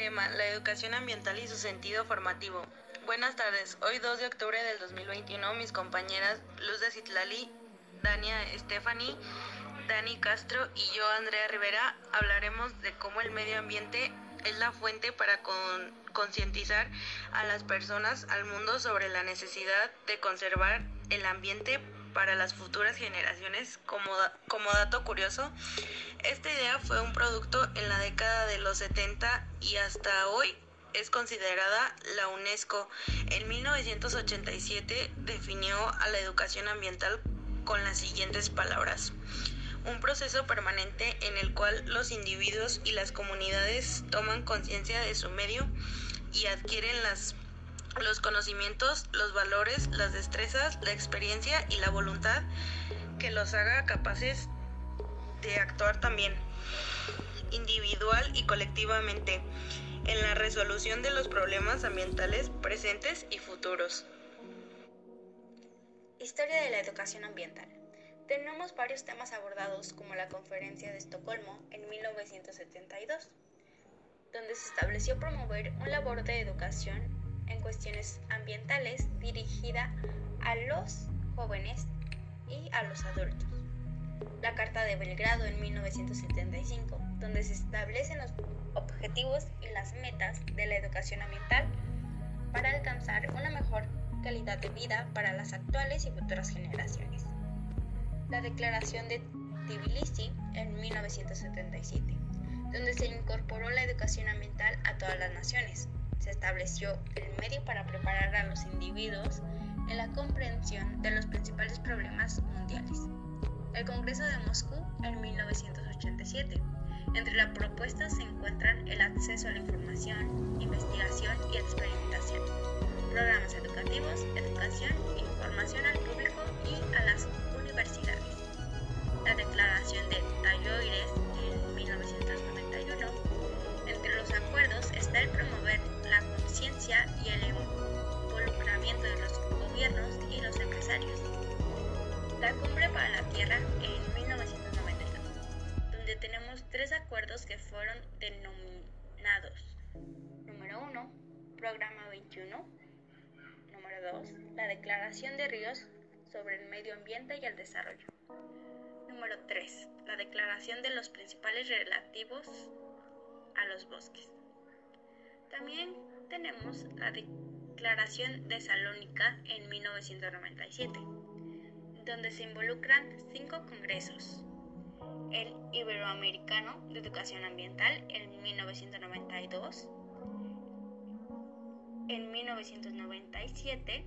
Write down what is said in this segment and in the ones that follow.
Tema, la educación ambiental y su sentido formativo. Buenas tardes, hoy 2 de octubre del 2021 mis compañeras Luz de Citlali, Dania Stephanie, Dani Castro y yo Andrea Rivera hablaremos de cómo el medio ambiente es la fuente para concientizar a las personas, al mundo sobre la necesidad de conservar el ambiente para las futuras generaciones. Como, como dato curioso, esta idea fue un producto en la década de los 70 y hasta hoy es considerada la UNESCO. En 1987 definió a la educación ambiental con las siguientes palabras. Un proceso permanente en el cual los individuos y las comunidades toman conciencia de su medio y adquieren las los conocimientos, los valores, las destrezas, la experiencia y la voluntad que los haga capaces de actuar también individual y colectivamente en la resolución de los problemas ambientales presentes y futuros. Historia de la educación ambiental. Tenemos varios temas abordados como la Conferencia de Estocolmo en 1972, donde se estableció promover un labor de educación en cuestiones ambientales dirigida a los jóvenes y a los adultos. La Carta de Belgrado en 1975, donde se establecen los objetivos y las metas de la educación ambiental para alcanzar una mejor calidad de vida para las actuales y futuras generaciones. La Declaración de Tbilisi en 1977, donde se incorporó la educación ambiental a todas las naciones, se estableció el medio para preparar a los individuos en la comprensión de los principales problemas mundiales. El Congreso de Moscú en 1987. Entre las propuestas se encuentran el acceso a la información, investigación y experimentación, programas educativos, educación información al público y a las universidades. La Declaración de Talloires que fueron denominados. Número 1, Programa 21. Número 2, la Declaración de Ríos sobre el Medio Ambiente y el Desarrollo. Número 3, la Declaración de los principales relativos a los bosques. También tenemos la Declaración de Salónica en 1997, donde se involucran cinco congresos. El Iberoamericano de Educación Ambiental en 1992, en 1997,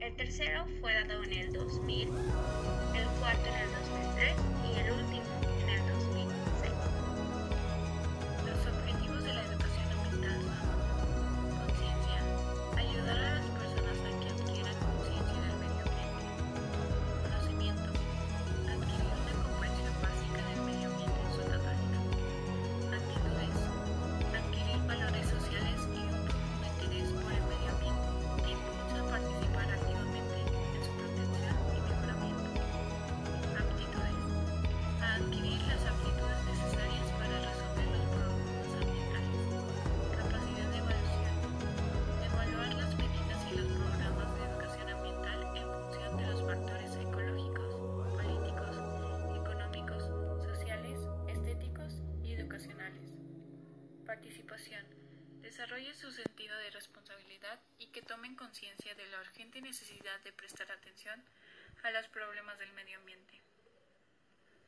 el tercero fue dado en el 2000, el cuarto en el 2003 y el último participación, desarrolle su sentido de responsabilidad y que tomen conciencia de la urgente necesidad de prestar atención a los problemas del medio ambiente.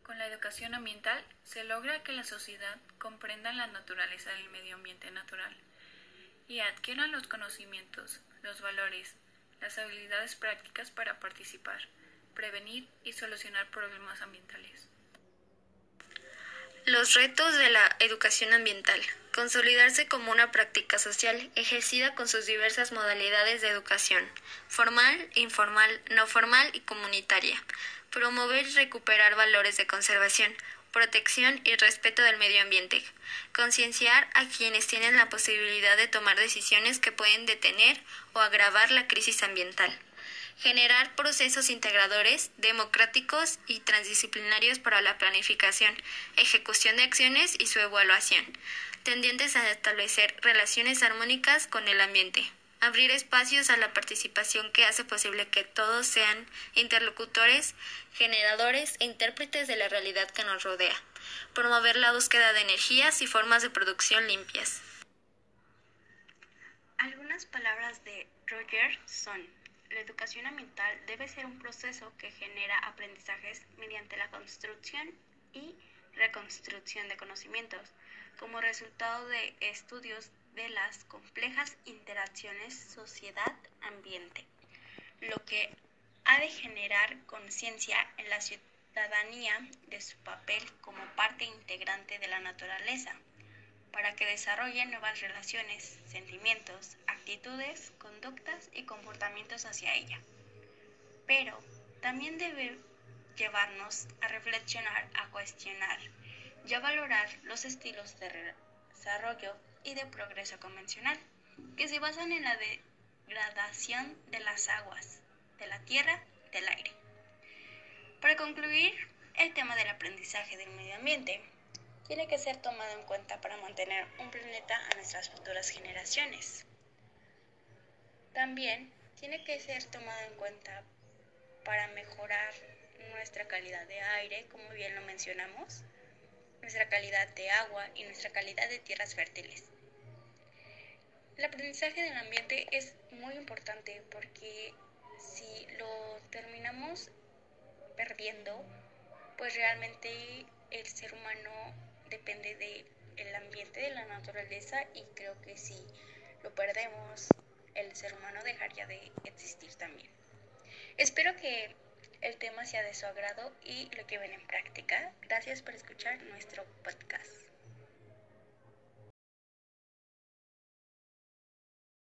Con la educación ambiental se logra que la sociedad comprenda la naturaleza del medio ambiente natural y adquieran los conocimientos, los valores, las habilidades prácticas para participar, prevenir y solucionar problemas ambientales. Los retos de la educación ambiental. Consolidarse como una práctica social ejercida con sus diversas modalidades de educación, formal, informal, no formal y comunitaria. Promover y recuperar valores de conservación, protección y respeto del medio ambiente. Concienciar a quienes tienen la posibilidad de tomar decisiones que pueden detener o agravar la crisis ambiental Generar procesos integradores, democráticos y transdisciplinarios para la planificación, ejecución de acciones y su evaluación, tendientes a establecer relaciones armónicas con el ambiente. Abrir espacios a la participación que hace posible que todos sean interlocutores, generadores e intérpretes de la realidad que nos rodea. Promover la búsqueda de energías y formas de producción limpias. Algunas palabras de Roger son la educación ambiental debe ser un proceso que genera aprendizajes mediante la construcción y reconstrucción de conocimientos, como resultado de estudios de las complejas interacciones sociedad-ambiente, lo que ha de generar conciencia en la ciudadanía de su papel como parte integrante de la naturaleza para que desarrollen nuevas relaciones, sentimientos, actitudes, conductas y comportamientos hacia ella. Pero también debe llevarnos a reflexionar, a cuestionar y a valorar los estilos de desarrollo y de progreso convencional, que se basan en la degradación de las aguas, de la tierra, del aire. Para concluir el tema del aprendizaje del medio ambiente, tiene que ser tomado en cuenta para mantener un planeta a nuestras futuras generaciones. También tiene que ser tomado en cuenta para mejorar nuestra calidad de aire, como bien lo mencionamos, nuestra calidad de agua y nuestra calidad de tierras fértiles. El aprendizaje del ambiente es muy importante porque si lo terminamos perdiendo, pues realmente el ser humano depende del ambiente, de la naturaleza y creo que si lo perdemos, el ser humano dejaría de existir también. Espero que el tema sea de su agrado y lo que ven en práctica. Gracias por escuchar nuestro podcast.